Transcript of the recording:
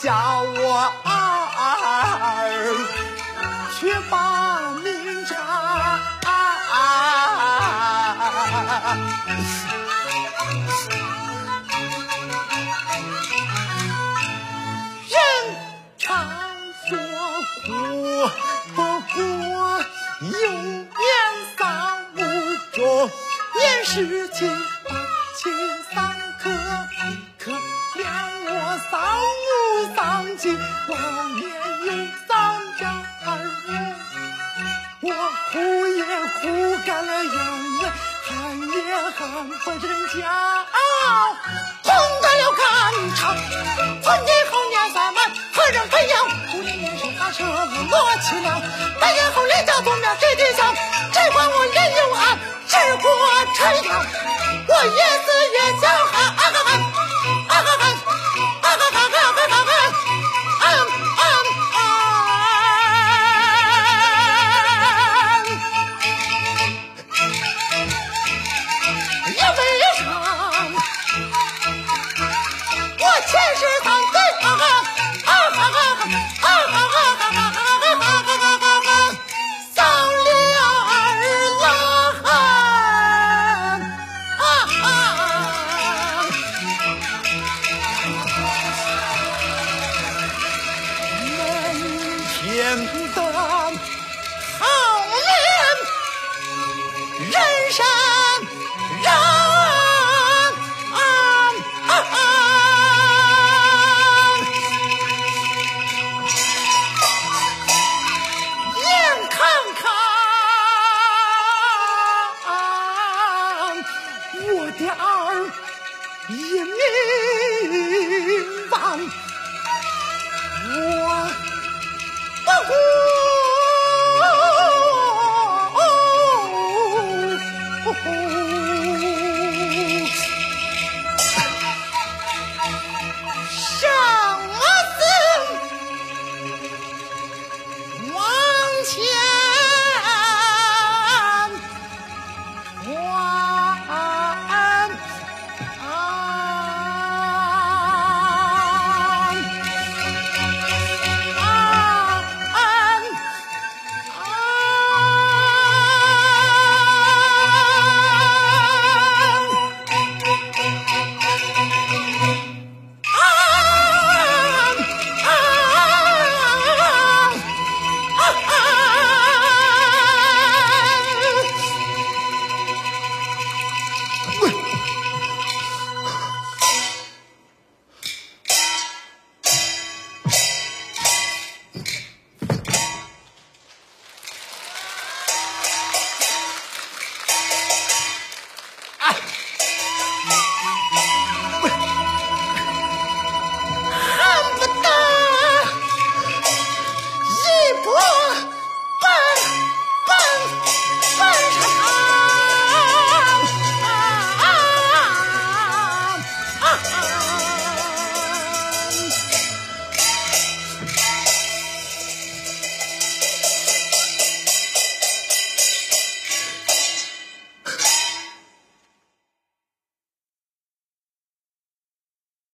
叫我儿去把命偿。老年有三家儿人，我哭也哭干了眼泪，喊也喊破人家，痛了。后三满，何人？我气恼。半年后人家东面谁丁香，摘管我夜又暗，日过春阳，我也子也叫。